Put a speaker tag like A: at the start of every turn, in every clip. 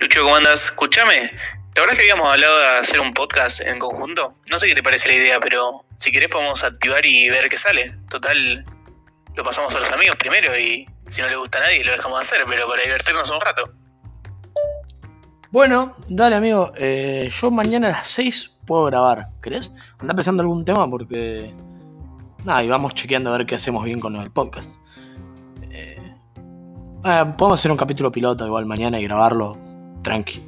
A: Lucho, ¿cómo andas? Escúchame, ¿te acuerdas que habíamos hablado de hacer un podcast en conjunto? No sé qué te parece la idea, pero si querés podemos activar y ver qué sale. Total, lo pasamos a los amigos primero y si no le gusta a nadie lo dejamos hacer, pero para divertirnos un rato.
B: Bueno, dale amigo, eh, yo mañana a las 6 puedo grabar, ¿querés? Anda pensando algún tema porque... Nada, y vamos chequeando a ver qué hacemos bien con el podcast. Eh, eh, podemos hacer un capítulo piloto igual mañana y grabarlo tranqui.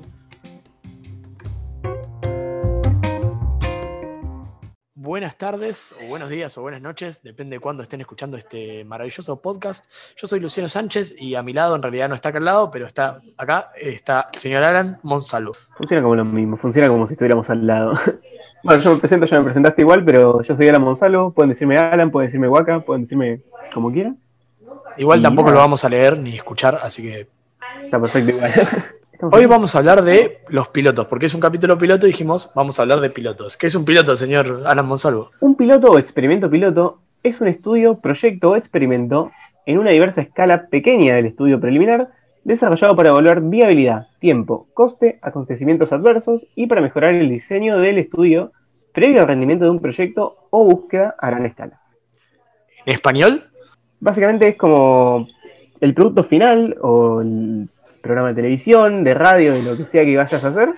B: Buenas tardes, o buenos días, o buenas noches, depende de cuándo estén escuchando este maravilloso podcast. Yo soy Luciano Sánchez y a mi lado, en realidad no está acá al lado, pero está acá, está el señor Alan Monsalvo.
C: Funciona como lo mismo, funciona como si estuviéramos al lado. Bueno, yo me presento, ya me presentaste igual, pero yo soy Alan Monsalvo. Pueden decirme Alan, pueden decirme Waka, pueden decirme como quieran.
B: Igual
C: Y
B: tampoco
C: nada.
B: lo vamos a leer ni escuchar, así que
C: Está perfecto igual.
B: Hoy vamos a hablar de los pilotos, porque es un capítulo piloto y dijimos, vamos a hablar de pilotos. ¿Qué es un piloto, señor Alan Monsalvo?
C: Un piloto o experimento piloto es un estudio, proyecto o experimento en una diversa escala pequeña del estudio preliminar desarrollado para evaluar viabilidad, tiempo, coste, acontecimientos adversos y para mejorar el diseño del estudio previo al rendimiento de un proyecto o búsqueda a gran escala.
B: ¿En español?
C: Básicamente es como el producto final o el programa de televisión, de radio, de lo que sea que vayas a hacer,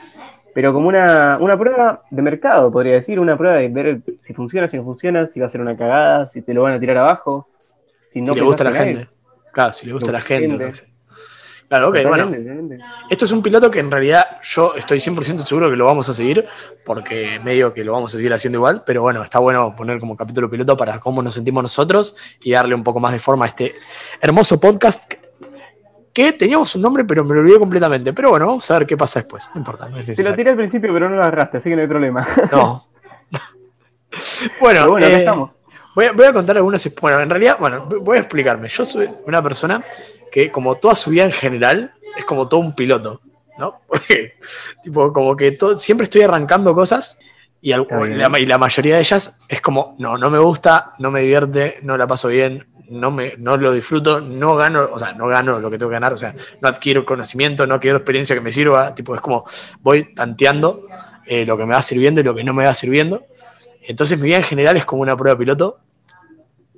C: pero como una, una prueba de mercado, podría decir, una prueba de ver si funciona, si no funciona, si va a ser una cagada, si te lo van a tirar abajo, si no
B: si le gusta a la gente. Claro, si le gusta a la gente. Claro, ok, bueno.
C: Totalmente.
B: Esto es un piloto que en realidad yo estoy 100% seguro que lo vamos a seguir, porque medio que lo vamos a seguir haciendo igual, pero bueno, está bueno poner como capítulo piloto para cómo nos sentimos nosotros y darle un poco más de forma a este hermoso podcast que teníamos un nombre, pero me lo olvidé completamente. Pero bueno, vamos a ver qué pasa después. No importa, no es
C: Te lo tiré al principio, pero no lo agarraste, así que no hay problema.
B: No. bueno,
C: bueno,
B: eh,
C: estamos.
B: Voy a, voy a contar algunas. Bueno, en realidad, bueno, voy a explicarme. Yo soy una persona que, como toda su vida en general, es como todo un piloto, ¿no? Porque, tipo, como que todo, siempre estoy arrancando cosas y, al- la, y la mayoría de ellas es como, no, no me gusta, no me divierte, no la paso bien, no, me, no lo disfruto, no gano, o sea, no gano lo que tengo que ganar, o sea, no adquiero conocimiento, no adquiero experiencia que me sirva, tipo, es como voy tanteando eh, lo que me va sirviendo y lo que no me va sirviendo. Entonces mi vida en general es como una prueba piloto,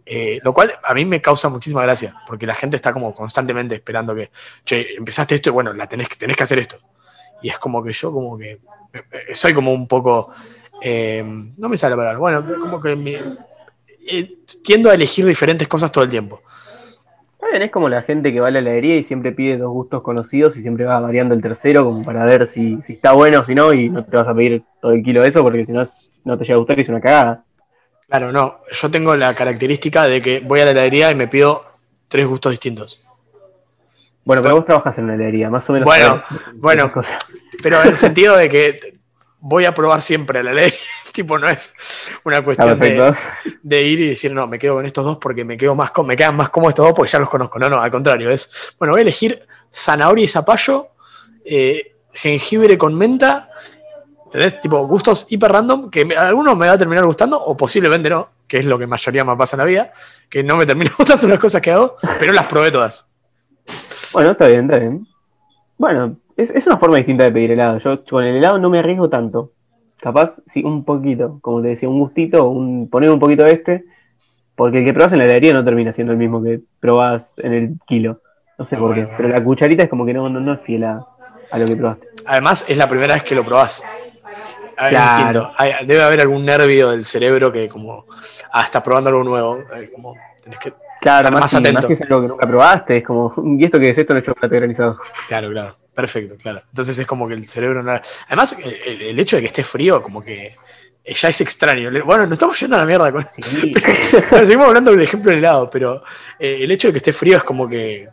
B: eh, lo cual a mí me causa muchísima gracia, porque la gente está como constantemente esperando que, che, empezaste esto y bueno, la tenés, tenés que hacer esto. Y es como que yo como que eh, eh, soy como un poco, eh, no me sale la palabra, bueno, como que mi- eh, tiendo a elegir diferentes cosas todo el tiempo.
C: Está bien, es como la gente que va a la heladería y siempre pide dos gustos conocidos y siempre va variando el tercero como para ver si, si está bueno o si no, y no te vas a pedir todo el kilo de eso porque si no es- no te llega a gustar y es una cagada.
B: Claro, no, yo tengo la característica de que voy a la heladería y me pido tres gustos distintos.
C: Bueno, pero vos trabajas en una heladería, más o menos.
B: Bueno, bueno.
C: cosas.
B: Pero en el sentido de que voy a probar siempre la ley. tipo, no es una cuestión de, ir y decir, no, me quedo con estos dos porque me, quedo más, me quedan más cómodos estos dos porque ya los conozco. No, no, al contrario. Es, bueno, voy a elegir zanahoria y zapallo, eh, jengibre con menta. ¿Entendés? Tipo, gustos hiper random que me- algunos me va a terminar gustando o posiblemente no, que es lo que mayoría me pasa en la vida, que no me termina gustando las cosas que hago, pero las probé todas.
C: Bueno, está bien, está bien. Bueno, es, es una forma distinta de pedir helado. Yo con el helado no me arriesgo tanto. Capaz, sí, un poquito. Como te decía, un gustito, un, poner un poquito de este. Porque el que probás en la heladería no termina siendo el mismo que probás en el kilo. No sé
B: Ah,
C: por qué. Pero la cucharita es como que no, no, no es fiel a, a lo que probaste.
B: Además, es la primera vez que lo probás. Ah,
C: Claro.
B: Hay- debe haber algún nervio del cerebro que como, ah, estás probando algo nuevo. eh, como, tenés que,
C: Claro,
B: Estar
C: más,
B: más atento.
C: más si es algo que nunca probaste. Es como, ¿y esto qué es? Esto no es chocolate granizado.
B: claro, claro. Perfecto, claro. Entonces es como que el cerebro no... Además, el, hecho de que esté frío, como que eh, ya es extraño. Bueno, nos estamos yendo a la mierda con
C: Sí.
B: Pero seguimos hablando del ejemplo del helado, pero eh, el hecho de que esté frío es como que...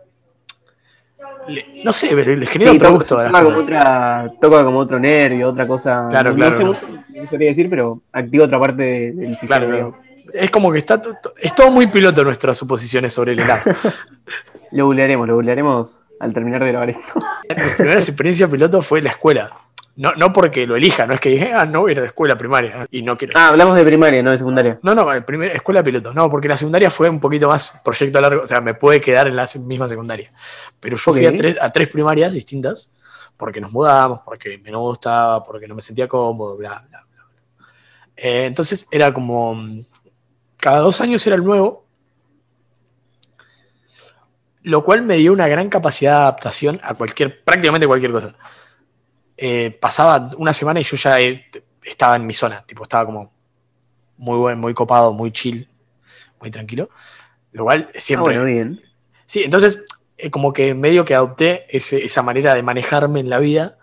B: le- no sé, pero le genera
C: Sí,
B: otro
C: toca,
B: gusto a las
C: toca como
B: cosas.
C: otra, toca como otro nervio, otra cosa.
B: Claro,
C: no,
B: claro,
C: No sé
B: no.
C: quería decir, pero activa otra parte de- del sistema.
B: Claro,
C: digamos.
B: Es como que está... Es todo muy piloto nuestras suposiciones sobre el helado.
C: Lo googlearemos, lo googlearemos al terminar de grabar esto.
B: Mi primera experiencia piloto fue la escuela. No, no porque lo elija, no es que dije, ah, no voy a ir a la escuela primaria y no quiero.
C: Ah, hablamos de primaria, no de secundaria.
B: No, no, el primer- escuela piloto. No, porque la secundaria fue un poquito más proyecto largo, o sea, me puede quedar en la misma secundaria. Pero yo fui
C: Ok.
B: a tres, a tres primarias distintas, porque nos mudábamos, porque me no gustaba, porque no me sentía cómodo, bla, bla, bla. bla. Eh, entonces era como, mm, cada dos años era el nuevo, lo cual me dio una gran capacidad de adaptación a cualquier, prácticamente cualquier cosa. Eh, pasaba una semana y yo ya eh, estaba en mi zona, tipo, estaba como muy buen, muy copado, muy chill, muy tranquilo. Lo cual
C: Ah,
B: siempre.
C: bueno, bien.
B: Sí, entonces, eh, como que medio que adopté ese- esa manera de manejarme en la vida,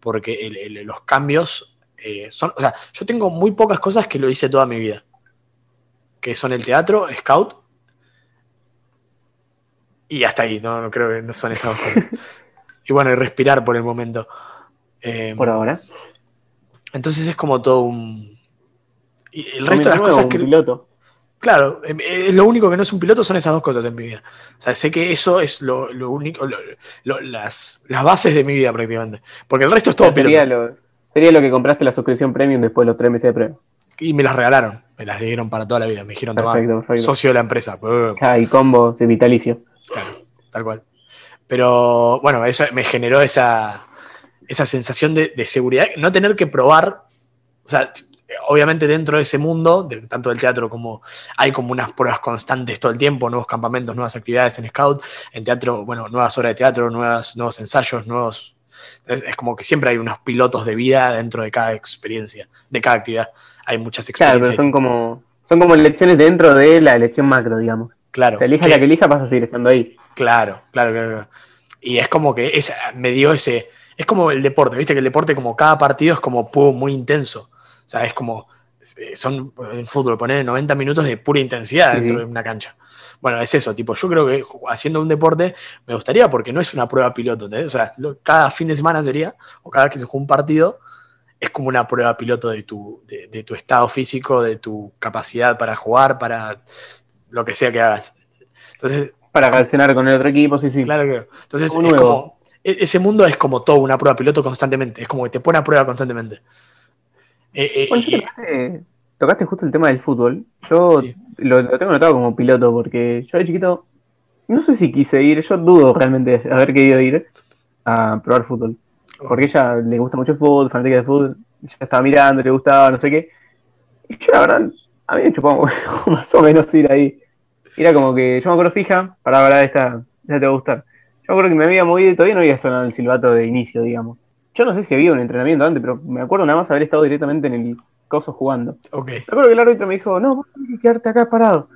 B: porque el- el- los cambios eh, son. O sea, yo tengo muy pocas cosas que lo hice toda mi vida, que son el teatro, scout, y hasta ahí, no, no creo que no son esas dos cosas. y bueno, y respirar por el momento. Eh,
C: Por ahora.
B: entonces es como todo un. Y el resto de las cosas
C: un
B: que.
C: piloto.
B: Claro, eh, eh, lo único que no es un piloto son esas dos cosas en mi vida. O sea, sé que eso es lo, lo único, lo- lo- las, las bases de mi vida prácticamente. Porque el resto es todo
C: sería,
B: piloto.
C: lo, sería lo que compraste la suscripción premium después de los tres meses de prueba.
B: Y me las regalaron, me las dieron para toda la vida. Me dijeron,
C: Perfecto, perfecto.
B: socio de la empresa.
C: Ah, y combos de vitalicio.
B: Claro, tal cual. Pero bueno, eso me generó esa, esa sensación de, de seguridad, no tener que probar. O sea, obviamente dentro de ese mundo, de- tanto del teatro como hay como unas pruebas constantes todo el tiempo, nuevos campamentos, nuevas actividades en Scout, en teatro, bueno, nuevas horas de teatro, nuevas, nuevos ensayos, nuevos... Es, es como que siempre hay unos pilotos de vida dentro de cada experiencia, de cada actividad. Hay muchas
C: Claro,
B: experiencias.
C: pero son como, son como elecciones dentro de la elección macro, digamos.
B: Claro,
C: O sea, elijas
B: que-
C: la que elijas, vas a seguir estando ahí.
B: Claro, claro, claro. claro. Y es como que me dio ese. Es como el deporte, viste que el deporte, como cada partido, es como muy intenso. O sea, es como. eh, Son el fútbol, poner 90 minutos de pura intensidad
C: Sí,
B: dentro
C: sí.
B: de una cancha. Bueno, es eso, tipo, yo creo que haciendo un deporte me gustaría porque no es una prueba piloto, ¿entendés? O sea, cada fin de semana sería, o cada vez que se juega un partido, es como una prueba piloto de tu, de, de tu estado físico, de tu capacidad para jugar, para lo que sea que hagas. Entonces,
C: Para reaccionar con el otro equipo, sí, sí.
B: Claro, claro. Entonces, es como. e- Ese mundo es como todo una prueba piloto constantemente. Es como que te pone a prueba constantemente. Eh, eh,
C: Bueno, yo tocaste, tocaste justo el tema del fútbol. Yo
B: Sí.
C: lo, lo tengo notado como piloto porque yo de chiquito, no sé si quise ir, yo dudo realmente haber querido ir a probar fútbol. Porque ella le gusta mucho el fútbol, fanática de fútbol, yo estaba mirando, le gustaba, no sé qué. Y yo la verdad, a mí me chupaba más o menos ir ahí. Era como que, yo me acuerdo fija, para hablar esta, esta te va a gustar. Yo me acuerdo que me había movido y todavía no había sonado el silbato de inicio, digamos. Yo no sé si había un entrenamiento antes, pero me acuerdo nada más haber estado directamente en el coso jugando.
B: ok.
C: Me acuerdo que el árbitro me dijo, no, vos tenés que quedarte acá parado.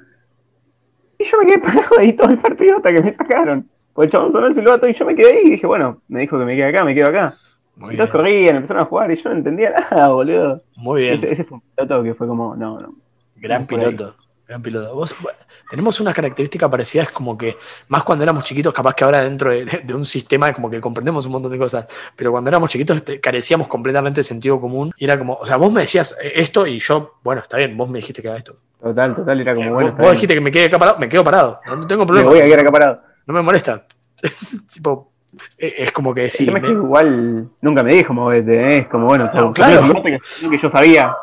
C: Y yo me quedé parado ahí todo el partido hasta que me sacaron. Porque el chabón sonó el silbato y yo me quedé ahí y dije, bueno, me dijo que me quede acá, me quedo acá.
B: Muy
C: Entonces
B: bien.
C: corrían, empezaron a jugar y yo no entendía nada, boludo.
B: Muy bien.
C: Ese, ese fue un piloto que fue como, no, no.
B: Gran piloto. Gran piloto. Vos, bueno, tenemos una característica parecida, es como que, más cuando éramos chiquitos, capaz que ahora dentro de, de un sistema como que comprendemos un montón de cosas, pero cuando éramos chiquitos este, carecíamos completamente de sentido común y era como, o sea, vos me decías eh, esto y yo, bueno, está bien, vos me dijiste que haga esto.
C: Total, total, era como,
B: Eh,
C: bueno,
B: vos, dijiste que me quede acá parado, me quedo parado, no, no tengo
C: me
B: problema.
C: voy a quedar acá parado.
B: no me molesta. tipo, eh, es como que sí. me-
C: igual nunca me dijo movete, ¿eh? es como, bueno,
B: No, claro.
C: que yo sabía.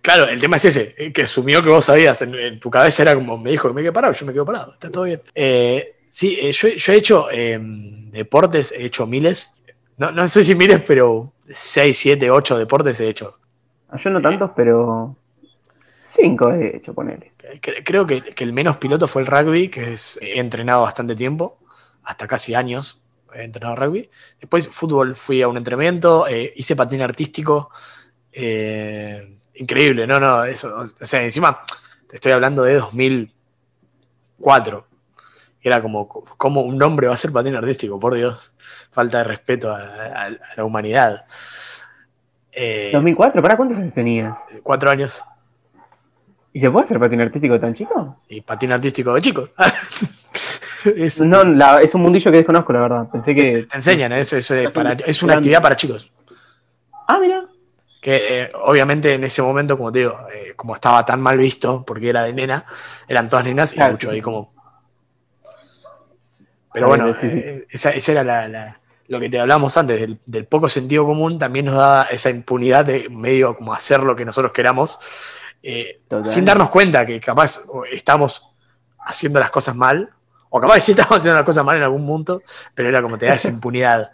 B: Claro, el tema es ese, eh, que asumió que vos sabías, en, en tu cabeza era como, me dijo que me quedé parado, yo me quedo parado, está todo bien. Eh, sí, eh, yo, yo he hecho eh, deportes, he hecho miles, no, no sé si miles, pero 6, 7, 8 deportes he hecho.
C: Ah, Yo no tantos, pero cinco he hecho, ponele.
B: Cre- Creo que, que el menos piloto fue el rugby, que es, he entrenado bastante tiempo, hasta casi años he entrenado rugby. Después fútbol fui a un entrenamiento, hice patín artístico, eh, increíble, no, no, eso, o sea, encima te estoy hablando de 2004. Era como, como un hombre va a ser patín artístico, por Dios, falta de respeto a, a- a la humanidad. Eh,
C: 2004, ¿para cuántos años tenías?
B: cuatro años
C: ¿Y se puede hacer patín artístico tan chico?
B: y patín artístico de chico. Es-
C: No, la- es un mundillo que desconozco, la verdad. Pensé que.
B: te enseñan, es, para- es una actividad para chicos.
C: Ah, mira.
B: Que eh, obviamente en ese momento, como te digo, eh, como estaba tan mal visto, porque era de nena, eran todas nenas y
C: Claro,
B: mucho
C: sí, sí.
B: ahí como. Pero bueno,
C: sí,
B: eh, esa, esa era la, la- lo que te hablamos antes, del, del poco sentido común, también nos da esa impunidad de medio como hacer lo que nosotros queramos, sin darnos cuenta que capaz estamos haciendo las cosas mal, o capaz sí estamos haciendo las cosas mal en algún punto, pero era como te da esa impunidad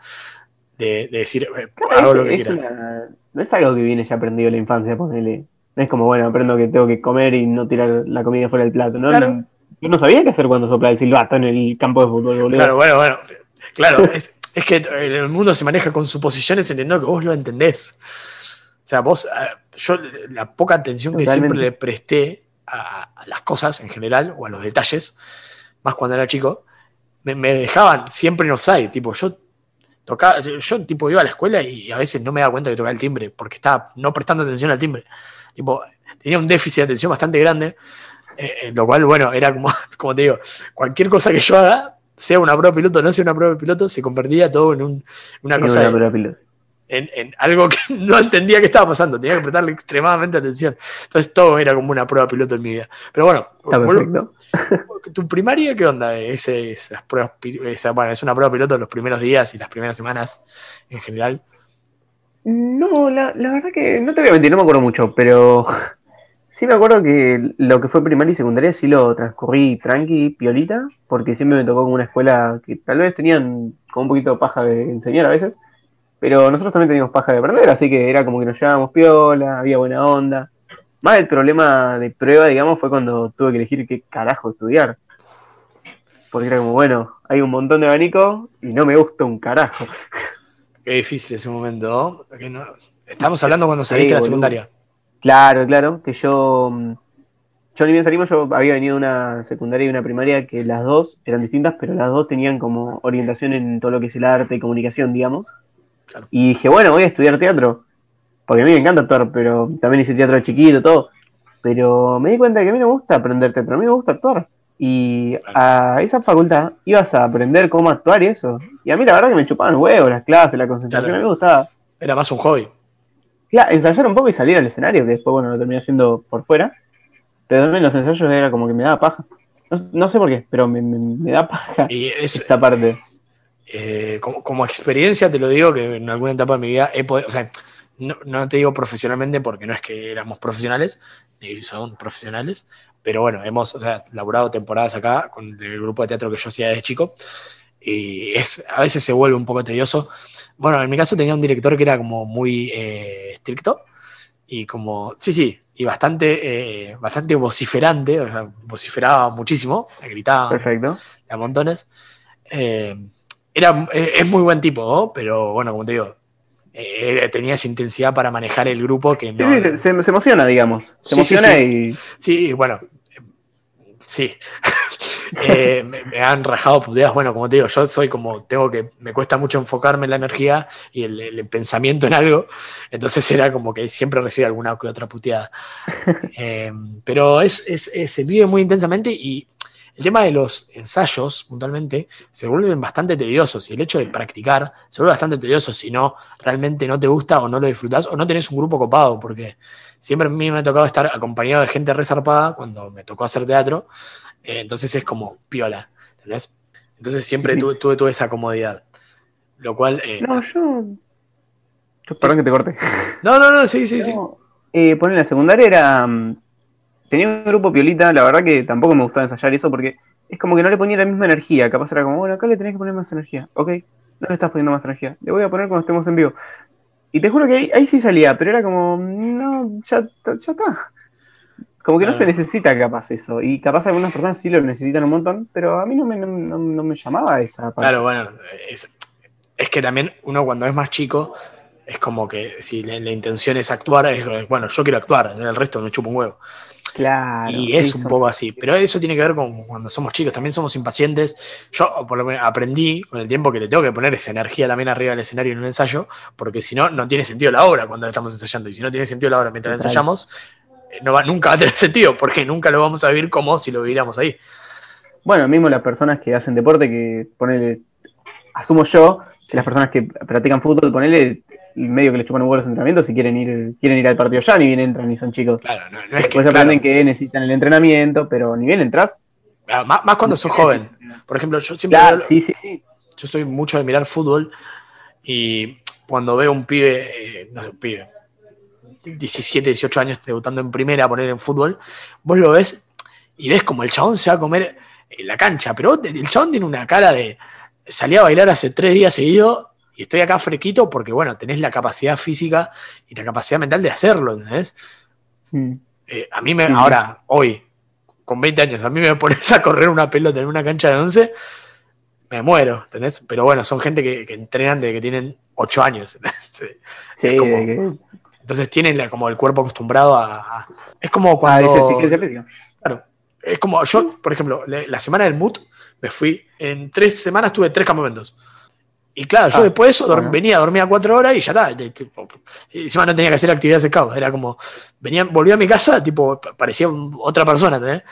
B: de, de decir, hago lo que
C: es
B: quiera.
C: una- no es algo que viene ya aprendido en la infancia, ponele. No es como, bueno, aprendo que tengo que comer y no tirar la comida fuera del plato. ¿no?
B: Claro.
C: Yo no sabía qué hacer cuando sopla el silbato en el campo de fútbol, boludo.
B: Claro, bueno, bueno. Claro, es, es que el mundo se maneja con suposiciones entendiendo que vos lo entendés. O sea, vos, eh, yo la poca atención que
C: Totalmente.
B: siempre le presté a, a las cosas en general o a los detalles, más cuando era chico, me, me dejaban siempre en offside. Tipo, yo tocaba, yo, tipo iba a la escuela y a veces no me daba cuenta que tocaba el timbre porque estaba no prestando atención al timbre. Tipo, tenía un déficit de atención bastante grande, eh, eh, lo cual, bueno, era como, como te digo, cualquier cosa que yo haga, sea una prueba de piloto o no sea una prueba de piloto, se convertía todo en un- una cosa,
C: una
B: de-. En, en algo que no entendía que estaba pasando, tenía que prestarle extremadamente atención. Entonces todo era como una prueba piloto en mi vida. Pero bueno, vuelvo-
C: perfecto.
B: ¿tu primaria qué onda? Ese, esas pruebas, esa- bueno, es una prueba piloto los primeros días y las primeras semanas en general.
C: No, la, la verdad que no te voy a mentir, no me acuerdo mucho, pero sí me acuerdo que lo que fue primaria y secundaria sí lo transcurrí tranqui, piolita, porque siempre me tocó como una escuela que tal vez tenían como un poquito paja de enseñar a veces, pero nosotros también teníamos paja de aprender, así que era como que nos llevábamos piola, había buena onda. Más el problema de prueba, digamos, fue cuando tuve que elegir qué carajo estudiar. Porque era como, bueno, hay un montón de abanico y no me gusta un carajo.
B: Qué difícil ese momento, ¿no? Estamos hablando cuando saliste de la secundaria.
C: Claro, claro, que yo, mm, yo ni bien salimos, yo había venido de una secundaria y una primaria que las dos eran distintas, pero las dos tenían como orientación en todo lo que es el arte y comunicación, digamos.
B: Claro.
C: Y dije, bueno, voy a estudiar teatro, porque a mí me encanta actuar, pero también hice teatro chiquito, todo. Pero me di cuenta que a mí no me gusta aprender teatro, a mí me gusta actuar. Y a esa facultad ibas a aprender cómo actuar y eso. Y a mí la verdad que me chupaban huevos las clases, la concentración,
B: Claro.
C: a mí me gustaba.
B: Era más un hobby.
C: Claro, ensayar un poco y salir al escenario, que después, bueno, lo terminé haciendo por fuera. Pero también los ensayos era como que me daba paja. No, no sé por qué, pero me, me- me da paja
B: Y es,
C: esa parte.
B: Eh, como, como experiencia te lo digo que en alguna etapa de mi vida he podido, o sea, no, no te digo profesionalmente porque no es que éramos profesionales, ni son profesionales, pero bueno, hemos, o sea, laburado temporadas acá con el grupo de teatro que yo hacía desde chico y es, a veces se vuelve un poco tedioso. Bueno, en mi caso tenía un director que era como muy eh, estricto y como, sí, sí, y bastante, eh, bastante vociferante, o sea, vociferaba muchísimo, gritaba
C: Perfecto.
B: a montones. Eh, era, eh, es muy buen tipo, ¿no? pero bueno, como te digo, eh, tenía esa intensidad para manejar el grupo que
C: Sí,
B: no.
C: sí, se, emociona, digamos. Se
B: Sí,
C: emociona
B: sí.
C: y.
B: Sí, bueno, eh, sí. Eh, me, me han rajado puteadas. Bueno, como te digo, yo soy como, tengo que, me cuesta mucho enfocarme en la energía y el, el pensamiento en algo. Entonces era como que siempre recibía alguna que otra puteada. Eh, pero es, es- es- se vive muy intensamente y el tema de los ensayos, puntualmente, se vuelven bastante tediosos y el hecho de practicar se vuelve bastante tedioso si no realmente no te gusta o no lo disfrutás o no tenés un grupo copado, porque siempre a mí me ha tocado estar acompañado de gente resarpada cuando me tocó hacer teatro, eh, entonces es como piola, ¿entendés? Entonces siempre
C: Sí.
B: tuve, tuve, tuve esa comodidad, lo cual... eh,
C: No, yo. yo perdón que te corte.
B: no, no, no, sí, sí, sí.
C: Eh, poner la secundaria era. Tenía un grupo piolita, la verdad que tampoco me gustaba ensayar eso porque es como que no le ponía la misma energía. Capaz era como, bueno, acá le tenés que poner más energía. Ok, no le estás poniendo más energía. Le voy a poner cuando estemos en vivo. Y te juro que ahí, ahí sí salía, pero era como, no, ya, ya está. Como que no se necesita capaz eso. Y capaz algunas personas sí lo necesitan un montón, pero a mí no me, no, no- no me llamaba esa parte.
B: Claro, bueno, es, es que también uno cuando es más chico es como que si la, la intención es actuar, es bueno, yo quiero actuar, el resto me chupa un huevo.
C: Claro,
B: y es un poco así, pero eso tiene que ver con cuando somos chicos, también somos impacientes. Yo por lo menos aprendí con el tiempo que le tengo que poner esa energía también arriba del escenario en un ensayo, porque si no, no tiene sentido la obra cuando la estamos ensayando. Y si no tiene sentido la obra mientras la ensayamos, eh, no va, nunca va a tener sentido, porque nunca lo vamos a vivir como si lo viviéramos ahí.
C: Bueno, mismo las personas que hacen deporte, que ponele, asumo yo, las personas que practican fútbol, ponele, medio que les chupan un huevo los entrenamientos y quieren ir, quieren ir al partido ya, ni bien entran y son chicos.
B: Claro, no, no es que.
C: Después
B: claro,
C: aprenden que necesitan el entrenamiento, pero ni bien entras.
B: ah, más, más cuando sos joven. Por ejemplo, yo siempre
C: Claro, sí, sí, sí.
B: yo soy mucho de mirar fútbol y cuando veo un pibe, eh, no sé, un pibe, 17, 18 años debutando en primera a poner en fútbol, vos lo ves y ves como el chabón se va a comer en la cancha, pero el chabón tiene una cara de salía a bailar hace tres días seguidos y estoy acá frequito porque, bueno, tenés la capacidad física y la capacidad mental de hacerlo, ¿entendés?
C: Mm.
B: Eh, a mí me, ahora, hoy, con 20 años, a mí me pones a correr una pelota en una cancha de 11, me muero, ¿entendés? Pero bueno, son gente que, que entrenan desde que tienen 8 años. Sí. Como-
C: que-
B: Entonces tienen la- como el cuerpo acostumbrado a... a- es como
C: ah,
B: cuando...
C: exigencia física.
B: Claro. Es como yo, por ejemplo, le- la semana del MUT me fui, en tres semanas tuve tres campamentos. Y claro, yo
C: Ah,
B: después de eso dorm-
C: bueno.
B: venía, dormía cuatro horas y ya está. tipo, encima no tenía que hacer actividades scout. Era como, venía, volví a mi casa, tipo, pa- parecía otra persona, ¿entendés?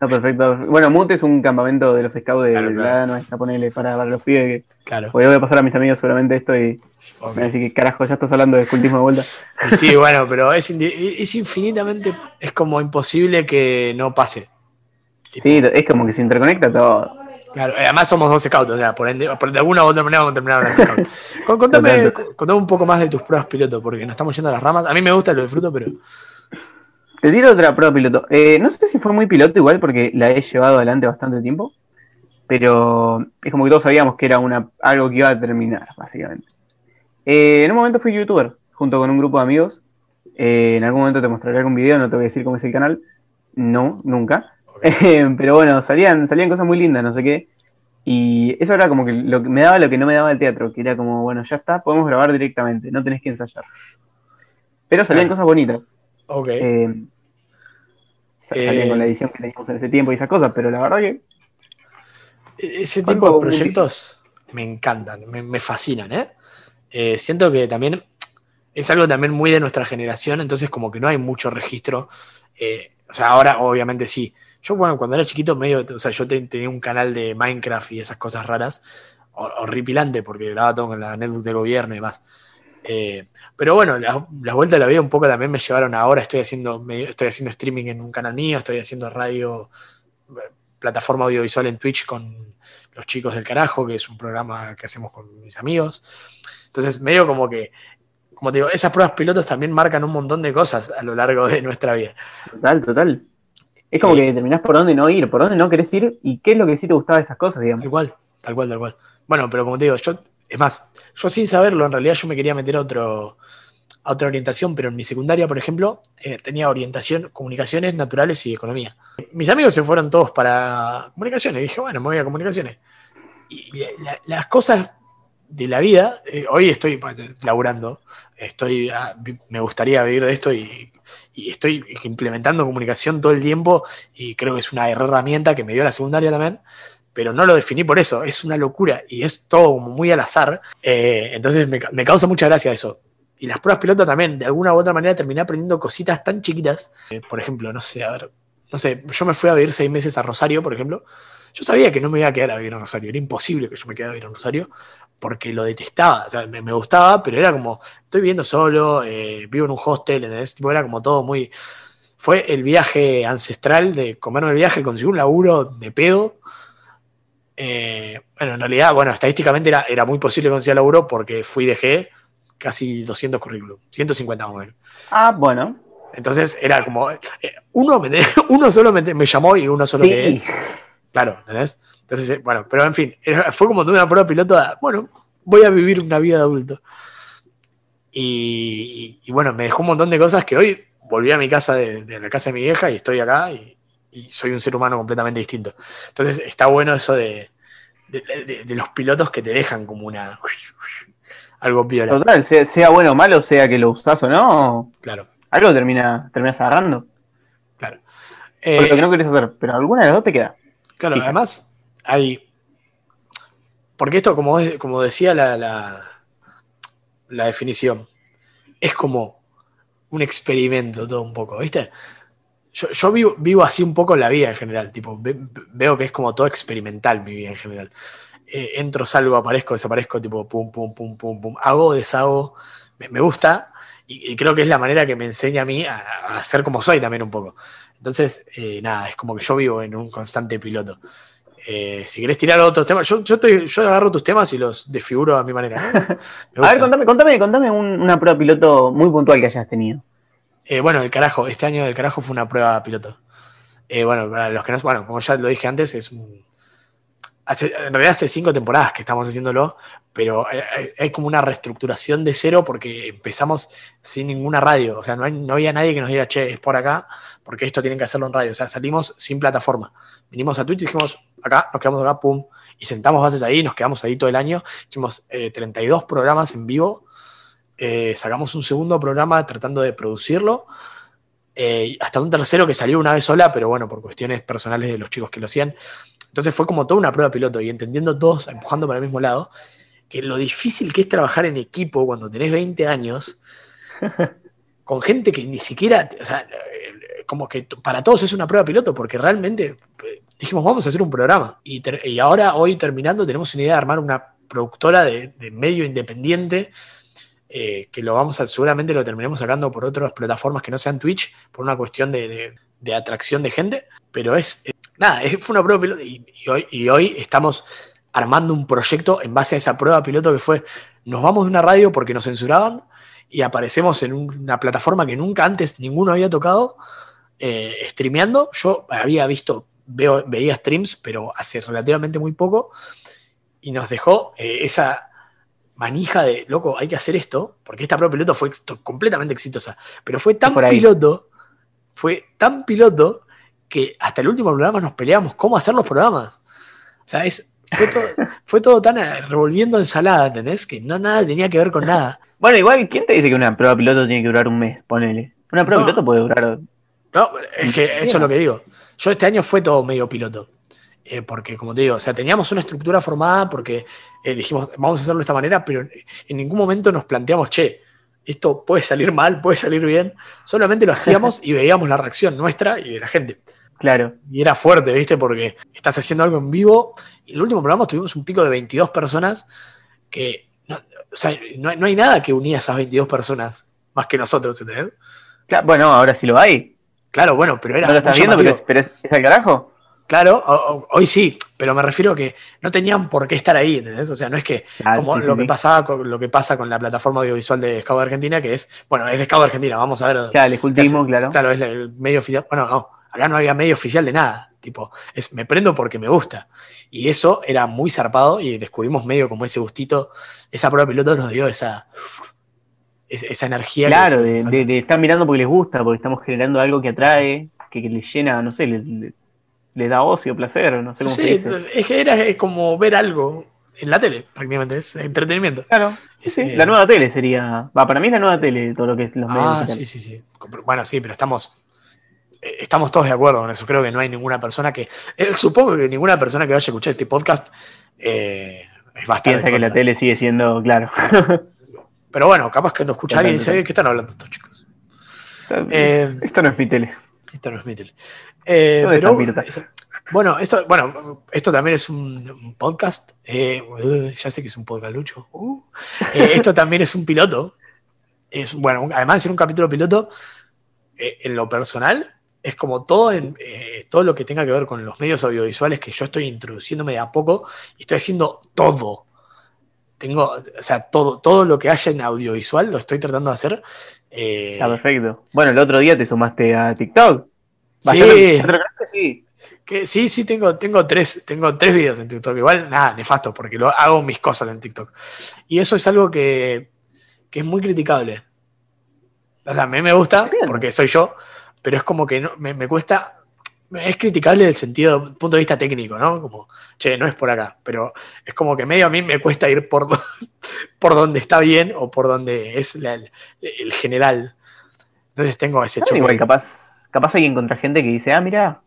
C: No, perfecto. Bueno, Mut es un campamento de los scouts de
B: Claro,
C: de
B: claro.
C: la nuestra, ponele, para, para los pibes. Que,
B: Claro.
C: porque voy a pasar a mis amigos seguramente esto y
B: ok.
C: me van a decir que carajo, ya estás hablando de cultismo de vuelta.
B: Sí, bueno, pero es, es infinitamente, es como imposible que no pase. Tipo,
C: Sí, es como que se interconecta todo.
B: Claro, eh, además somos dos scouts, o sea, por ende, por- de alguna u otra manera vamos a terminar hablando de scouts. Con- Contame, contame un poco más de tus pruebas piloto, porque nos estamos yendo a las ramas. A mí me gusta, lo disfruto, pero
C: Te tiro otra prueba piloto. Eh, no sé si fue muy piloto igual porque la he llevado adelante bastante tiempo, pero es como que todos sabíamos que era una, algo que iba a terminar, básicamente. Eh, en un momento fui youtuber, junto con un grupo de amigos. Eh, en algún momento te mostraré algún video, no te voy a decir cómo es el canal. No, nunca. Pero bueno, salían, salían cosas muy lindas, no sé qué. Y eso era como que lo que me daba lo que no me daba el teatro, que era como, bueno, ya está, podemos grabar directamente, no tenés que ensayar. Pero salían
B: Claro.
C: cosas bonitas.
B: ok.
C: Eh, salían
B: Eh,
C: con la edición que teníamos en ese tiempo y esas cosas, pero la verdad que
B: E-, Ese tipo de proyectos me encantan, me, me fascinan, ¿eh? Eh, Siento que también es algo también muy de nuestra generación, entonces como que no hay mucho registro. O sea, ahora obviamente sí. Yo, bueno, cuando era chiquito, medio, o sea, yo te- tenía un canal de Minecraft y esas cosas raras, hor- horripilante, porque grababa todo con la netbook del gobierno y demás. Eh, pero bueno, las, vueltas de la vida un poco también me llevaron ahora, estoy haciendo, medio- estoy haciendo streaming en un canal mío, estoy haciendo radio, plataforma audiovisual en Twitch con los chicos del carajo, que es un programa que hacemos con mis amigos. Entonces, medio como que, como te digo, esas pruebas pilotos también marcan un montón de cosas a lo largo de nuestra vida.
C: total, total. Es como que determinás por dónde no ir, por dónde no querés ir y qué es lo que sí te gustaba de esas cosas, digamos.
B: Tal cual, tal cual, tal cual. Bueno, pero como te digo, yo, es más, yo sin saberlo, en realidad yo me quería meter a, otro, a otra orientación, pero en mi secundaria, por ejemplo, eh, tenía orientación, comunicaciones naturales y economía. Mis amigos se fueron todos para comunicaciones, y dije, bueno, me voy a comunicaciones. Y la- la- las cosas de la vida, eh, hoy estoy laburando, estoy, ah, me gustaría vivir de esto y, estoy implementando comunicación todo el tiempo y creo que es una herramienta que me dio la secundaria también pero no lo definí por eso, es una locura y es todo muy al azar. Eh, entonces me, me causa mucha gracia eso. Y las pruebas piloto también, de alguna u otra manera, terminé aprendiendo cositas tan chiquitas. Eh, por ejemplo, no sé, a ver, no sé, yo me fui a vivir seis meses a Rosario, por ejemplo. Yo sabía que no me iba a quedar a vivir en Rosario, era imposible que yo me quedara a vivir en Rosario, porque lo detestaba, o sea, me, me gustaba, pero era como, estoy viviendo solo, eh, vivo en un hostel, ¿entendés? Tipo, era como todo muy... Fue el viaje ancestral de comerme el viaje, conseguir un laburo de pedo, eh, bueno, en realidad, bueno, estadísticamente era, era muy posible conseguir laburo porque fui dejé casi 200 currículum, 150 más o menos.
C: Ah, bueno.
B: Entonces era como, eh, uno, me, uno solo me, me llamó y uno solo.
C: Sí,
B: Claro, ¿entendés? Entonces, eh, bueno, pero en fin, fue como de una prueba piloto, a, bueno, voy a vivir una vida de adulto. Y, y- y bueno, me dejó un montón de cosas que hoy volví a mi casa, de, de la casa de mi vieja, y estoy acá y, y soy un ser humano completamente distinto. Entonces está bueno eso de, de, los pilotos que te dejan como una... Algo piola,
C: total, sea, sea bueno o malo, sea que lo usás o no,
B: claro,
C: algo termina, terminas agarrando.
B: claro.
C: Por lo
B: Eh,
C: que no querés hacer, pero alguna de las dos te queda.
B: Claro, además hay. Porque esto, como, como decía la, la, definición, es como un experimento todo un poco, ¿viste? Yo, yo vivo, vivo así un poco la vida en general, tipo, ve- veo que es como todo experimental mi vida en general. Eh, entro, salgo, aparezco, desaparezco, tipo, pum, pum, pum, pum, pum, hago, deshago, me, gusta y, y creo que es la manera que me enseña a mí a, a ser como soy también un poco. Entonces, eh, nada, es como que yo vivo en un constante piloto. Eh, si querés tirar otros temas, yo, yo, estoy- yo agarro tus temas y los desfiguro a mi manera.
C: A ver, contame, contame, contame un- una prueba piloto muy puntual que hayas tenido.
B: Eh, bueno, el carajo, este año del carajo fue una prueba piloto. Eh, bueno, para los que no, bueno, como ya lo dije antes, es un, hace, en realidad hace cinco temporadas que estamos haciéndolo, pero hay, hay- hay como una reestructuración de cero porque empezamos sin ninguna radio. O sea, no, hay- no había nadie que nos diga, che, es por acá, porque esto tienen que hacerlo en radio. O sea, salimos sin plataforma. Vinimos a Twitch y dijimos, acá, nos quedamos acá, pum, y sentamos bases ahí, nos quedamos ahí todo el año. Hicimos eh, 32 programas en vivo. Eh, sacamos un segundo programa tratando de producirlo. Eh, hasta un tercero que salió una vez sola, pero bueno, por cuestiones personales de los chicos que lo hacían. Entonces fue como toda una prueba piloto y entendiendo todos, empujando para el mismo lado, que lo difícil que es trabajar en equipo cuando tenés 20 años, con gente que ni siquiera, o sea, como que para todos es una prueba piloto, porque realmente eh, dijimos, vamos a hacer un programa. Y, ahora, hoy terminando, tenemos una idea de armar una productora de, de medio independiente, eh, que lo vamos a, seguramente lo terminemos sacando por otras plataformas que no sean Twitch, por una cuestión de, atracción de gente, pero es, eh, nada, fue una prueba piloto y, hoy, estamos armando un proyecto en base a esa prueba piloto que fue, nos vamos de una radio porque nos censuraban y aparecemos en una plataforma que nunca antes ninguno había tocado, eh, streameando. Yo había visto, veía streams, pero hace relativamente muy poco, y nos dejó eh, esa manija de, loco, hay que hacer esto, porque esta prueba piloto fue ex- completamente exitosa, pero fue tan
C: Por
B: piloto, fue tan piloto, que hasta el último programa nos peleamos cómo hacer los programas. O sea, es, fue, todo, fue todo tan eh, revolviendo ensalada, ¿entendés? Que no nada tenía que ver con nada.
C: Bueno, igual, ¿quién te dice que una prueba piloto tiene que durar un mes? Ponele. Una prueba
B: No.
C: piloto puede durar.
B: No, es que eso es lo que digo. Yo este año fue todo medio piloto. Eh, porque, como te digo, o sea, teníamos una estructura formada porque eh, dijimos, vamos a hacerlo de esta manera, pero en ningún momento nos planteamos, che, esto puede salir mal, puede salir bien. Solamente lo hacíamos y veíamos la reacción nuestra y de la gente.
C: Claro.
B: Y era fuerte, ¿viste? Porque estás haciendo algo en vivo. Y el último programa tuvimos un pico de 22 personas que. No, o sea, no, hay- no hay nada que unía a esas 22 personas más que nosotros, ¿entendés?
C: Claro, Bueno, ahora sí lo hay.
B: Claro, bueno, pero era.
C: No lo estás viendo, pero, es, pero es, es al carajo.
B: Claro, hoy sí, pero me refiero a que no tenían por qué estar ahí, ¿entendés? O sea, no es que
C: Claro,
B: como
C: sí,
B: lo
C: sí,
B: que pasaba con lo que pasa con la plataforma audiovisual de Scout Argentina, que es, bueno, es de Scout Argentina, vamos a ver.
C: Claro, el
B: Casi-
C: claro.
B: Claro, es el medio oficial. Bueno, no, acá no había medio oficial de nada. Tipo, es me prendo porque me gusta. Y eso era muy zarpado y descubrimos medio como ese gustito. Esa prueba piloto nos dio esa, esa, energía. que-
C: Claro, de, de- de estar mirando porque les gusta, porque estamos generando algo que atrae, que, que les llena, no sé, les, les da ocio, placer, no sé cómo se
B: Sí,
C: dice.
B: es que era eh, como ver algo en la tele, prácticamente. Es entretenimiento.
C: Claro, sí, sí,
B: Eh,
C: la nueva tele sería. Va, para mí es la nueva tele todo lo que es los medios.
B: Ah, sí, sí, sí. Bueno, sí, pero estamos, eh, estamos todos de acuerdo con eso. Creo que no hay ninguna persona que. eh, supongo que ninguna persona que vaya a escuchar este podcast eh, es bastante.
C: Piensa que la tele sigue siendo, claro.
B: Pero bueno, capaz que no escucha alguien y dice,
C: Total,
B: "Eh, ¿qué están hablando estos chicos?
C: Esto no es mi tele.
B: Esto no es mi tele. Eh,
C: ¿Dónde
B: pero, eso- bueno, esto, bueno, esto también es un, un podcast. eh, ya sé que es un podcast, Lucho. Uh. Eh, esto también es un piloto. Es, bueno, además de ser un capítulo piloto, en lo personal, es como todo, en, todo lo que tenga que ver con los medios audiovisuales que yo estoy introduciéndome de a poco y estoy haciendo todo. Tengo, o sea, todo, todo lo que haya en audiovisual lo estoy tratando de hacer. Eh,
C: Ah, perfecto. Bueno, el otro día te sumaste a TikTok.
B: Sí.
C: Sí.
B: Que sí, sí, tengo, tengo, tres, tengo tres videos en TikTok. Igual, nada, nefasto, porque lo, hago mis cosas en TikTok. Y eso es algo que, que es muy criticable. O sea, a mí me gusta, porque soy yo, pero es como que no, me, me cuesta. Es criticable el sentido, punto de vista técnico, ¿no? Como, che, no es por acá. Pero es como que medio a mí me cuesta ir por, por donde está bien o por donde es la- el, el general. Entonces tengo ese choque.
C: igual, capaz, capaz hay encontrar gente que dice, ah, mira,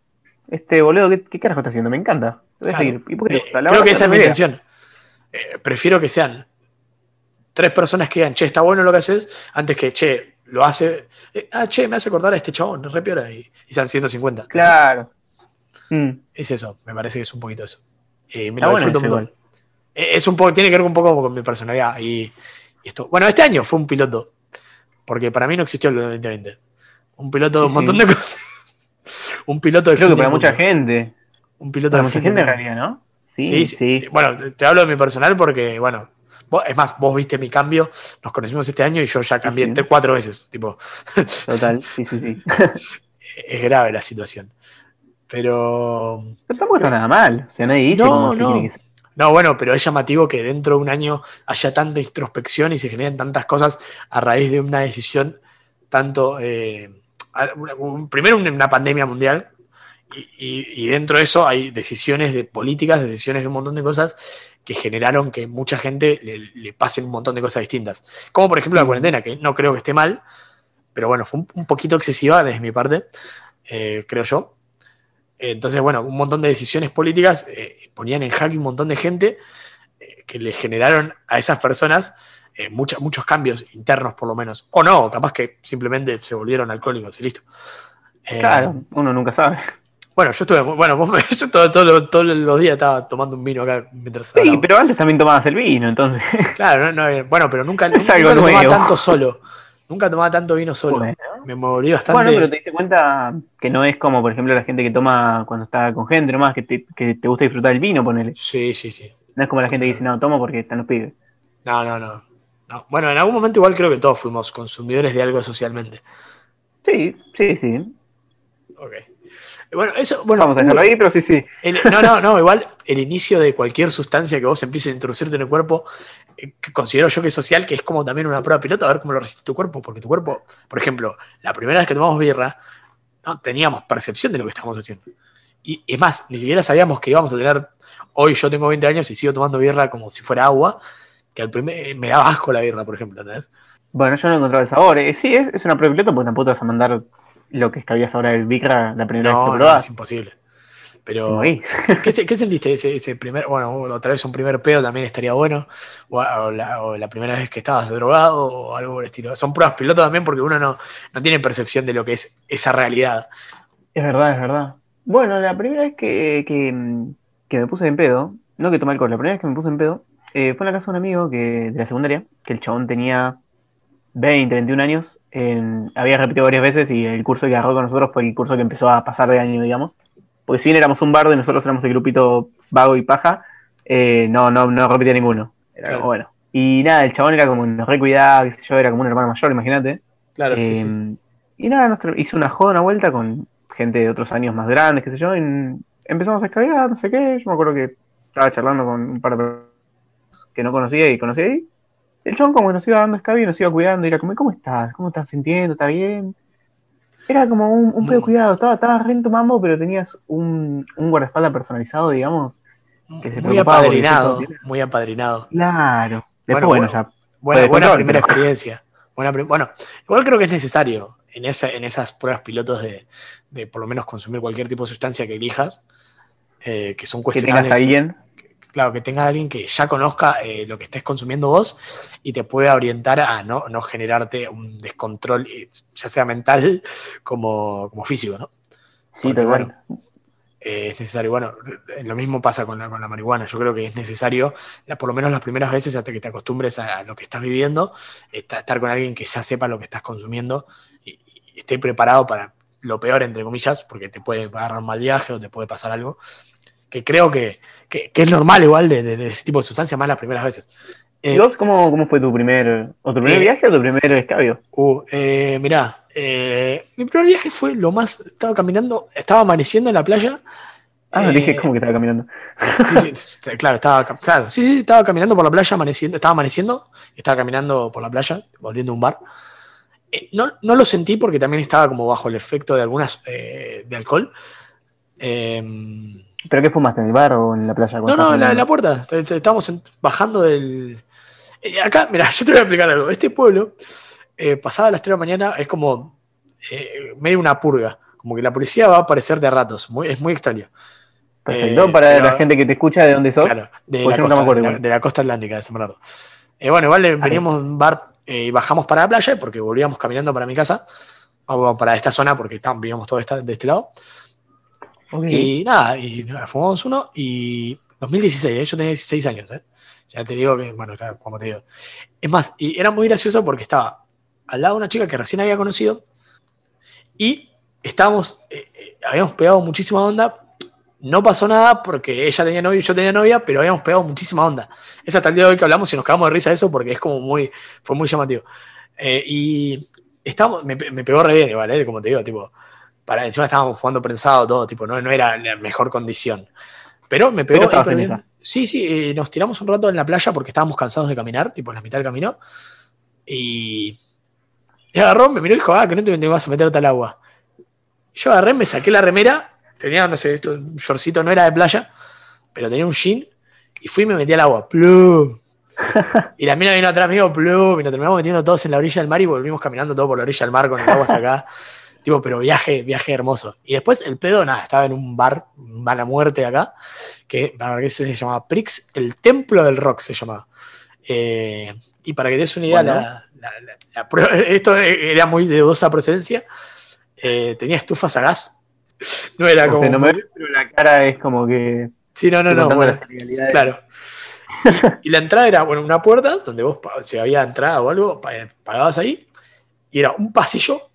C: este boludo, ¿qué, qué carajo está haciendo? Me encanta. Voy a seguir. ¿Y por qué le
B: Eh, creo que esa es mi intención. Eh, prefiero que sean tres personas que digan, che, está bueno lo que haces, antes que, che, lo hace. eh, ah, che, me hace acordar a este chabón, re piola, y, y sean 150.
C: Claro. Mm,
B: Es eso, me parece que es un poquito eso. Eh, me
C: Está
B: lo
C: bueno
B: disfruto un. Eh, Es un poco, tiene que ver un poco con mi personalidad. Y, y esto. Bueno, este año fue un piloto. Porque para mí no existió el 2020. Un piloto de un montón de cosas. un piloto de
C: Creo que para mucha
B: mundo.
C: gente.
B: Un piloto
C: Para
B: de
C: mucha gente en realidad, ¿no?
B: Sí,
C: Sí,
B: sí. Bueno, te hablo de mi personal porque, bueno, vos- es más, vos viste mi cambio, nos conocimos este año y yo ya cambié
C: Sí.
B: cuatro veces. Tipo,
C: Total, sí, sí, sí.
B: es grave la situación. Pero.
C: Pero tampoco está nada mal. O sea, nadie dice
B: No, no.
C: que.
B: No, bueno, pero es llamativo que dentro de un año haya tanta introspección y se generen tantas cosas a raíz de una decisión tanto. eh, primero, una una pandemia mundial. Y, y- y dentro de eso hay decisiones de políticas, decisiones de un montón de cosas que generaron que mucha gente le, le pasen un montón de cosas distintas. Como por ejemplo la cuarentena, que no creo que esté mal, pero bueno, fue un, un poquito excesiva desde mi parte, eh, creo yo. Entonces, bueno, un montón de decisiones políticas eh, ponían en jaque un montón de gente eh, que le generaron a esas personas mucha- muchos cambios internos, por lo menos. O no, capaz que simplemente se volvieron alcohólicos y listo.
C: Claro, uno nunca sabe.
B: Bueno, yo estuve, bueno, vos me- yo todo- todo- todos los días estaba tomando un vino acá mientras
C: Sí,
B: hablaba.
C: pero antes también tomabas el vino, entonces.
B: Claro, no, no, bueno, pero nunca, nunca lo tomaba tanto solo. Nunca tomaba tanto vino solo.
C: Bueno.
B: Me moví bastante.
C: Bueno, pero te diste cuenta que no es como, por ejemplo, la gente que toma cuando está con gente nomás, que te, que te gusta disfrutar el vino, ponele.
B: Sí, sí, sí.
C: No es como la gente que dice, no, tomo porque están los pibes.
B: No, no, no, no. Bueno, en algún momento igual creo que todos fuimos consumidores de algo socialmente.
C: Sí, sí, sí.
B: Ok. Bueno, eso, bueno,
C: Vamos a dejarlo
B: hubo-
C: ahí, pero sí, sí.
B: el- no, no, no, igual el inicio de cualquier sustancia que vos empieces a introducirte en el cuerpo, eh, considero yo que es social, que es como también una prueba piloto, a ver cómo lo resiste tu cuerpo, porque tu cuerpo, por ejemplo, la primera vez que tomamos birra, no teníamos percepción de lo que estábamos haciendo. Y es más, ni siquiera sabíamos que íbamos a tener, hoy yo tengo 20 años y sigo tomando birra como si fuera agua, que al primer, me daba asco la birra, por ejemplo, ¿entendés?
C: Bueno, yo no he encontrado el sabor. Eh, sí, es, es una prueba piloto porque tampoco te vas a mandar lo que cabías ahora del Vicra la primera vez que lo
B: no, es imposible. Pero. ¿qué, qué sentiste ese, ese primer, bueno, otra vez un primer pedo también estaría bueno, o, o la, o la primera vez que estabas drogado o algo por el estilo? Son pruebas piloto también porque uno no, no tiene percepción de lo que es esa realidad.
C: Es verdad, es verdad. Bueno, la primera vez que, que, que me puse en pedo, no que tomé alcohol, la primera vez que me puse en pedo, eh, fue en la casa de un amigo que, de la secundaria, que el chabón tenía 20, 21 años, había repetido varias veces y el curso que agarró con nosotros fue el curso que empezó a pasar de año, digamos. Porque si bien éramos un bardo y nosotros éramos el grupito vago y paja, eh, no, no, no repetía ninguno. Era
B: Claro.
C: como, bueno. Y nada, el chabón era como nos recuidaba, qué sé yo, era como un hermano mayor, imagínate.
B: Claro,
C: Eh, Y nada, nos hizo una joda, una vuelta con gente de otros años más grandes, qué sé yo. y empezamos a escabear, no sé qué. Yo me acuerdo que estaba charlando con un par de personas que no conocía y conocí ahí. El chon como que nos iba dando escabio y nos iba cuidando. Y era como, ¿cómo estás? ¿Cómo estás sintiendo? ¿Está bien? Era como un, un pedo
B: Mm.
C: cuidado. Estaba, estaba re en tu mambo, pero tenías un, un guardaespaldas personalizado, digamos. que se
B: muy apadrinado, muy apadrinado.
C: Claro. Después,
B: Bueno,
C: ya.
B: Buena, primera
C: pero-
B: experiencia. Buena bueno, igual creo que es necesario en, esa, en esas pruebas pilotos de, de por lo menos consumir cualquier tipo de sustancia que elijas, eh, que son
C: Que tengas
B: cuestionables.
C: a alguien.
B: Claro, que tengas a alguien que ya conozca eh, lo que estés consumiendo vos y te pueda orientar a no, no generarte un descontrol, eh, ya sea mental como, como físico, ¿no?
C: Sí,
B: Porque,
C: tal cual.
B: Eh, es necesario. Bueno, lo mismo pasa con la, con la marihuana. Yo creo que es necesario, la- por lo menos las primeras veces, hasta que te acostumbres a, a lo que estás viviendo, esta- estar con alguien que ya sepa lo que estás consumiendo y, y esté preparado para lo peor, entre comillas, porque te puede agarrar un mal viaje o te puede pasar algo. Que creo que, que- que es normal igual de, de- de ese tipo de sustancias, más las primeras veces. Eh,
C: ¿Y vos cómo, cómo fue tu primer, o tu primer
B: Eh,
C: viaje o tu primer escabio?
B: Uh, eh, mirá, eh, mi primer viaje fue lo más. Estaba caminando, estaba amaneciendo en la playa.
C: Ah,
B: eh,
C: dije como que estaba caminando.
B: Sí, sí, claro, estaba, claro, sí, sí, estaba caminando por la playa, amaneciendo, estaba amaneciendo, estaba caminando por la playa, volviendo a un bar. Eh, no, no lo sentí porque también estaba como bajo el efecto de algunas eh, de alcohol. Eh,
C: ¿Pero qué fumaste en el bar o en la playa?
B: no, no,
C: estabas
B: la,
C: en-
B: la puerta. En- bajando del. Eh, acá, mira, yo te voy a explicar algo. Este pueblo, eh, pasada las 3 de la mañana, es como eh, medio una purga. Como que la policía va a aparecer de ratos. Muy, es muy extraño.
C: Perfecto,
B: eh,
C: para
B: pero-
C: la gente que te escucha de dónde sos.
B: Claro, de,
C: Pues
B: la costa,
C: acuerdo
B: de la- de la costa atlántica de San Bernardo. Eh, bueno, igual eh, veníamos a un bar y bajamos para la playa porque volvíamos caminando para mi casa, o para esta zona porque vivíamos todos esta- de este lado.
C: Ok.
B: Y nada, y fumamos uno y 2016, ¿eh? yo tenía 16 años, ¿eh? ya te digo que, bueno, ya, como te digo. Es más, y era muy gracioso porque estaba al lado de una chica que recién había conocido y estábamos, eh, eh, habíamos pegado muchísima onda. No pasó nada porque ella tenía novio y yo tenía novia, pero habíamos pegado muchísima onda. Es hasta el día de hoy que hablamos y nos cagamos de risa de eso porque es como muy, fue muy llamativo. Eh, y estábamos, me pegó re bien igual, ¿eh? como te digo, tipo, para encima estábamos jugando prensado todo, tipo, no, no era la mejor condición. Pero me pegó.
C: Pero
B: bien.
C: esa.
B: Sí, sí, eh, nos tiramos un rato en la playa porque estábamos cansados de caminar, tipo en la mitad del camino. Y. Y agarró, me miró y dijo, ah, que no te, vas a meterte al agua. Yo agarré, me saqué la remera, tenía, no sé, esto, un shortcito, no era de playa, pero tenía un jean, y fui y me metí al agua. ¡Plum! Y la mina vino atrás mío, plum, y nos terminamos metiendo todos en la orilla del mar y volvimos caminando todo por la orilla del mar con el agua hasta acá. tipo, pero viaje, viaje hermoso. Y después el pedo, nada, estaba en un bar, mala muerte acá, que para que se llamaba Prix, el templo del rock se llamaba. Eh, y para que te des una idea,
C: Bueno.
B: la- la- la- la prueba- esto era muy de dudosa procedencia. eh, tenía estufas a gas. No era como.
C: No me pero la cara es como que.
B: Sí, no, no, no. bueno, claro. Y la entrada era, bueno, una puerta donde vos, si había entrada o algo, pa- pagabas ahí. Y era un pasillo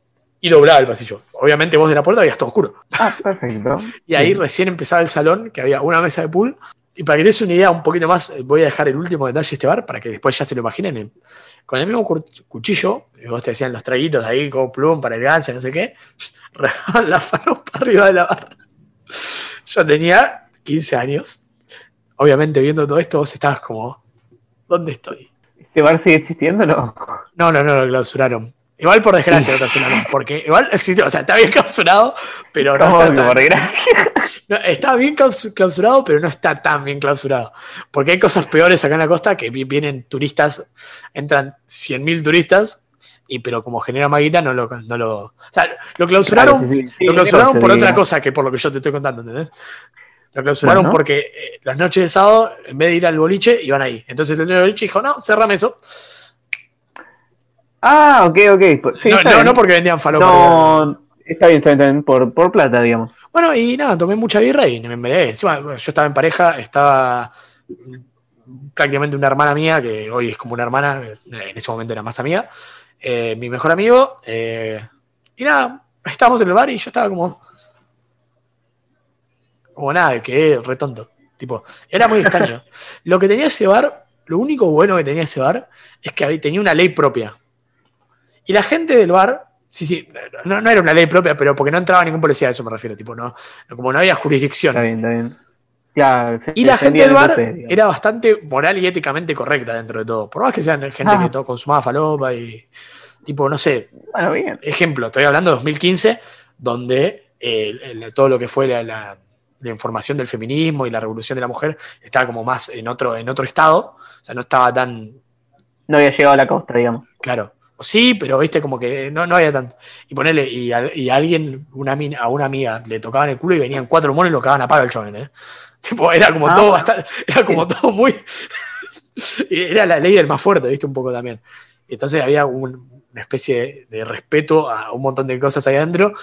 B: y doblaba el pasillo. Obviamente vos de la puerta veías todo oscuro.
C: Ah, perfecto.
B: Y ahí
C: Bien.
B: recién empezaba el salón, que había una mesa de pool. Y para que des una idea un poquito más, eh, voy a dejar el último detalle de este bar para que después ya se lo imaginen. Con el mismo cuchillo, vos te decían los traguitos ahí, como plum para el ganse, no sé qué, regaban la falopa arriba de la barra. Yo tenía 15 años. Obviamente, viendo todo esto, vos estabas como, ¿dónde estoy?
C: ¿Ese bar sigue existiendo o no?
B: No, no, no, lo clausuraron. Igual por desgracia lo clausuraron, porque igual existe, o sea, está bien clausurado, pero no
C: ¿Cómo
B: está tan-
C: por desgracia?
B: No, está bien claus- clausurado, pero no está tan bien clausurado. Porque hay cosas peores acá en la costa que vi- vienen turistas, entran 100.000 turistas, y pero como genera maguita, no lo, no lo. O sea, lo clausuraron,
C: Claro, sí, sí, sí,
B: lo clausuraron por otra cosa que por lo que yo te estoy contando, ¿entendés? Lo clausuraron
C: Bueno.
B: porque eh, las noches de sábado, en vez de ir al boliche, iban ahí. Entonces el boliche dijo, no, cerrame eso.
C: Ah, ok, ok. Pues, Sí,
B: no, no, porque vendían falopa.
C: No, está bien, está bien, está bien. Por, por plata, digamos.
B: Bueno, y nada, tomé mucha birra y me enveré. Encima, yo estaba en pareja, estaba prácticamente una hermana mía, que hoy es como una hermana, en ese momento era más amiga, eh, mi mejor amigo, eh, y nada, estábamos en el bar y yo estaba como. Como nada, quedé re tonto. Tipo, era muy extraño. lo que tenía ese bar, lo único bueno que tenía ese bar, es que tenía una ley propia. Y la gente del bar, sí, sí, no, no era una ley propia, pero porque no entraba ningún policía, a eso me refiero, tipo, no, como no había jurisdicción.
C: Está bien, está bien. Claro,
B: Y la gente del bar era bastante moral y éticamente correcta dentro de todo. Por más que sean gente
C: Ah.
B: que todo consumaba falopa y, tipo, no sé,
C: Bueno, bien.
B: ejemplo, estoy hablando de 2015, donde eh, el- todo lo que fue la, la- la información del feminismo y la revolución de la mujer estaba como más en otro, en otro estado, o sea, no estaba tan
C: No había llegado a la costa, digamos.
B: Claro. Sí, pero viste como que no, no había tanto. Y ponerle, y a, y a alguien, una mina- a una amiga, le tocaban el culo y venían cuatro monos y lo cagaban a palo el chabón, ¿eh? Tipo, era como
C: Ah,
B: todo bastante, era como todo muy. era la ley del más fuerte, viste, un poco también. Entonces había un- una especie de, de respeto a un montón de cosas ahí adentro,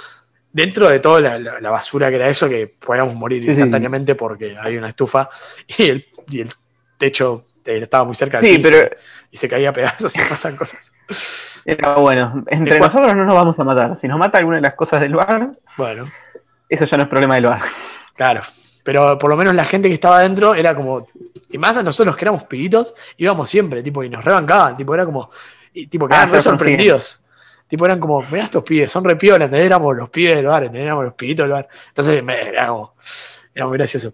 B: dentro de toda la, la- la basura que era eso, que podíamos morir
C: Sí, sí.
B: instantáneamente porque había una estufa y el, y el techo eh, estaba muy cerca del
C: Sí,
B: piso
C: pero
B: y se caía a pedazos y pasan cosas.
C: era bueno. Entre
B: Después-
C: nosotros no nos vamos a matar. Si nos mata alguna de las cosas del bar,
B: Bueno,
C: eso ya no es problema del bar.
B: claro. Pero por lo menos la gente que estaba adentro era como. Y más a nosotros que éramos pibitos, íbamos siempre, tipo, y nos rebancaban. Tipo, era como. Y, tipo,
C: Ah,
B: quedaban re
C: consiguen.
B: sorprendidos. Tipo, eran como, mirá estos pibes, son re piolas. Éramos los pibes del bar. Éramos los pibitos del bar. Entonces, me- era como. Era muy gracioso.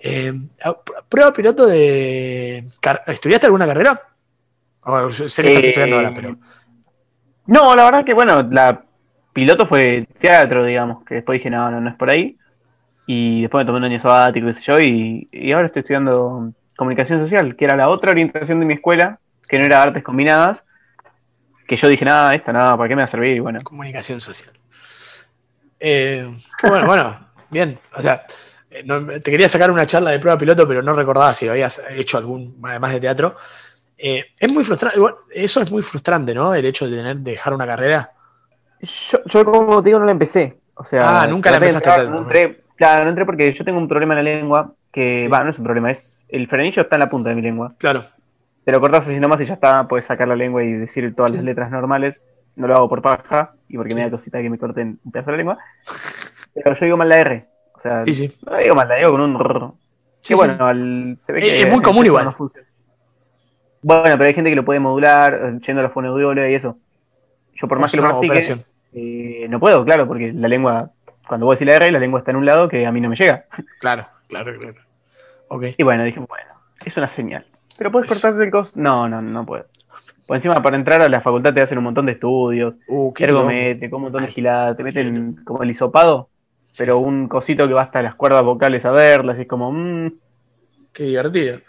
B: Eh, a- pr- prueba piloto de. ¿Estudiaste alguna carrera? O, sé que estás
C: Eh,
B: estudiando ahora, pero.
C: No, la verdad que bueno, la piloto fue teatro, digamos, que después dije, no, no, no es por ahí. Y después me tomé un año sabático, qué sé yo, y, y ahora estoy estudiando comunicación social, que era la otra orientación de mi escuela, que no era artes combinadas, que yo dije, nada, esta nada, ¿para qué me va a servir? Y bueno,
B: Comunicación social. Eh, bueno, bueno, bien. O sea, no- te quería sacar una charla de prueba piloto, pero no recordaba si lo habías hecho algún, además de teatro. Eh, es muy frustrante, eso es muy frustrante, ¿no? El hecho de tener de dejar una carrera.
C: yo, yo como te digo, no la empecé. O sea,
B: Ah, nunca la empezaste
C: entrar,
B: a
C: no entré- Claro, no entré porque yo tengo un problema en la lengua, que,
B: Sí.
C: va, no es un problema, es el frenillo está en la punta de mi lengua.
B: Claro.
C: Te lo cortas así nomás y ya está, puedes sacar la lengua y decir todas las letras normales. No lo hago por paja y porque me da cosita que me corten un pedazo de la lengua. Pero yo digo mal la R. O sea,
B: Sí, sí.
C: no digo mal, la digo con un rrr.
B: Sí,
C: que bueno, al- se ve
B: Es-
C: que
B: es muy común igual.
C: no funciona. Bueno, pero hay gente que lo puede modular, eh, yendo a la fonoaudióloga y eso. Yo por más que lo practique, eh, no puedo, claro, porque la lengua cuando vos decís la R, la lengua está en un lado que a mí no me llega.
B: Claro, claro, claro. Ok.
C: Y bueno, dije, bueno, es una señal. ¿Pero puedes cortarte el costo? No, no, no puedo. Por encima, para entrar a la facultad te hacen un montón de estudios,
B: Uh,
C: con un montón de giladas, te meten como el hisopado, pero un cosito que va hasta las cuerdas vocales a verlas, y es como, mmm,
B: Qué divertido.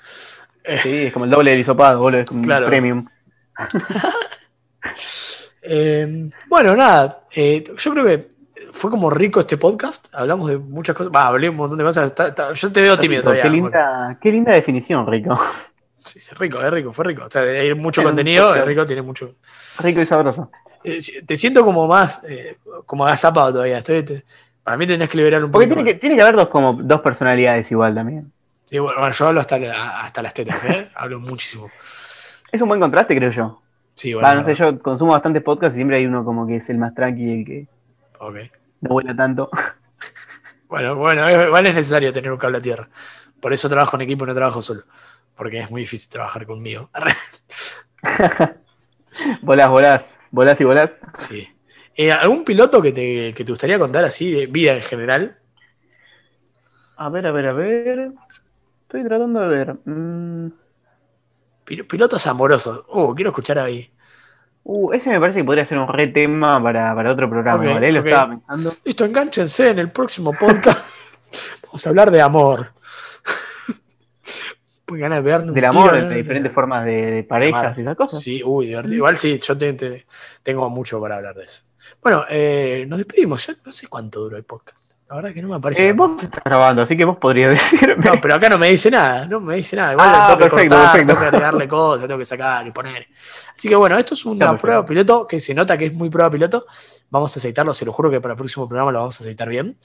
C: sí, es como el doble del hisopado, boludo, es como
B: Claro.
C: un premium.
B: Eh, bueno, nada. eh, yo creo que fue como rico este podcast. Hablamos de muchas cosas. Va, hablé un montón de cosas. Está- está- yo te veo tímido todavía.
C: Qué linda, qué linda definición, Rico.
B: sí, sí, rico, es rico, fue rico. O sea, hay mucho
C: Era
B: contenido, es rico, tiene mucho.
C: Rico y sabroso.
B: Eh, te siento como más, eh, como agazapado todavía. Estoy, te- para mí tenés que liberar un
C: Porque
B: poquito.
C: tiene que, tiene que haber dos, como, dos personalidades igual también.
B: Sí, bueno, yo hablo hasta, hasta las tetas, ¿eh? hablo muchísimo.
C: Es un buen contraste, creo yo.
B: Sí, bueno.
C: Va, no sé, yo consumo bastantes podcasts y siempre hay uno como que es el más tranqui, el que
B: Ok.
C: no vuela tanto.
B: Bueno, bueno, igual es necesario tener un cable a tierra. Por eso trabajo en equipo y no trabajo solo. Porque es muy difícil trabajar conmigo.
C: volás, volás, volás y volás.
B: Sí. Eh, ¿Algún piloto que te, que te gustaría contar así de vida en general?
C: A ver, a ver, a ver. Estoy tratando de ver. Mm,
B: Pil- Pilotos amorosos. Oh, quiero escuchar ahí.
C: Uh, ese me parece que podría ser un re tema para, para otro programa.
B: Ok,
C: ¿vale? Lo
B: ok.
C: estaba pensando.
B: Listo, enganchense en el próximo podcast. Vamos a hablar de amor. Pues ganas de
C: Del amor, de diferentes formas de, de parejas y esas cosas.
B: Sí, uy, divertido. Igual sí, yo te- te- tengo mucho para hablar de eso. Bueno, eh, nos despedimos. No sé cuánto duró el podcast. La verdad que no me aparece.
C: Eh, vos estás grabando, así que vos podrías decirme.
B: No, pero acá no me dice nada, no me dice nada. Igual
C: Ah,
B: tengo que
C: perfecto,
B: cortar,
C: perfecto.
B: tengo que agregarle cosas, tengo que sacar y poner. Así que bueno, esto es una prueba piloto que se nota que es muy prueba piloto. Vamos a aceitarlo, se lo juro que para el próximo programa lo vamos a aceitar bien.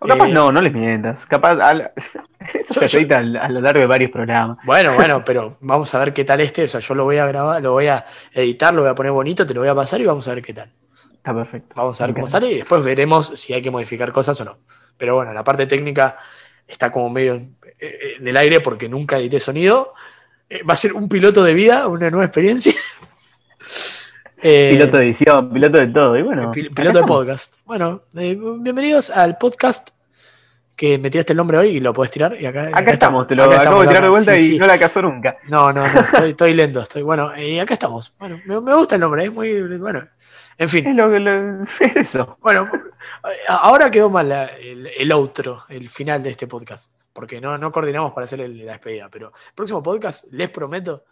C: O capaz
B: eh,
C: no, no les mientas. Capaz.
B: Yo-
C: se aceita a lo largo de varios programas.
B: Bueno, bueno, pero vamos a ver qué tal este. O sea, yo lo voy a grabar, lo voy a editar, lo voy a poner bonito, te lo voy a pasar y vamos a ver qué tal.
C: Está perfecto.
B: Vamos a ver cómo sale y después veremos si hay que modificar cosas o no. Pero bueno, la parte técnica está como medio en, eh, en el aire porque nunca edité sonido. Eh, Va a ser un piloto de vida, una nueva experiencia. Eh,
C: Piloto de edición, piloto de todo. Y bueno,
B: piloto de podcast. Bueno, eh, bienvenidos al podcast que me tiraste el nombre hoy y lo puedes tirar. Y acá,
C: Acá estamos, te lo
B: acá
C: acabo de tirar de vuelta
B: Sí,
C: y
B: sí.
C: no la casó nunca.
B: No, no, no, estoy, estoy lento, estoy bueno. Y acá estamos. Bueno, me, me gusta el nombre, es muy bueno. En fin.
C: Es lo lo- es eso.
B: Bueno, ahora quedó mal la- el, el outro, el final de este podcast, porque no, no coordinamos para hacer el- la despedida, pero el próximo podcast les prometo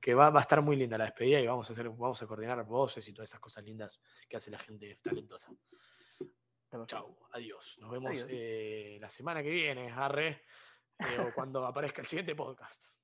B: que va, va a estar muy linda la despedida y vamos a hacer, vamos a coordinar voces y todas esas cosas lindas que hace la gente talentosa. Chau, adiós. Nos vemos
C: Adiós.
B: eh, la semana que viene, arre, eh, o cuando aparezca el siguiente podcast.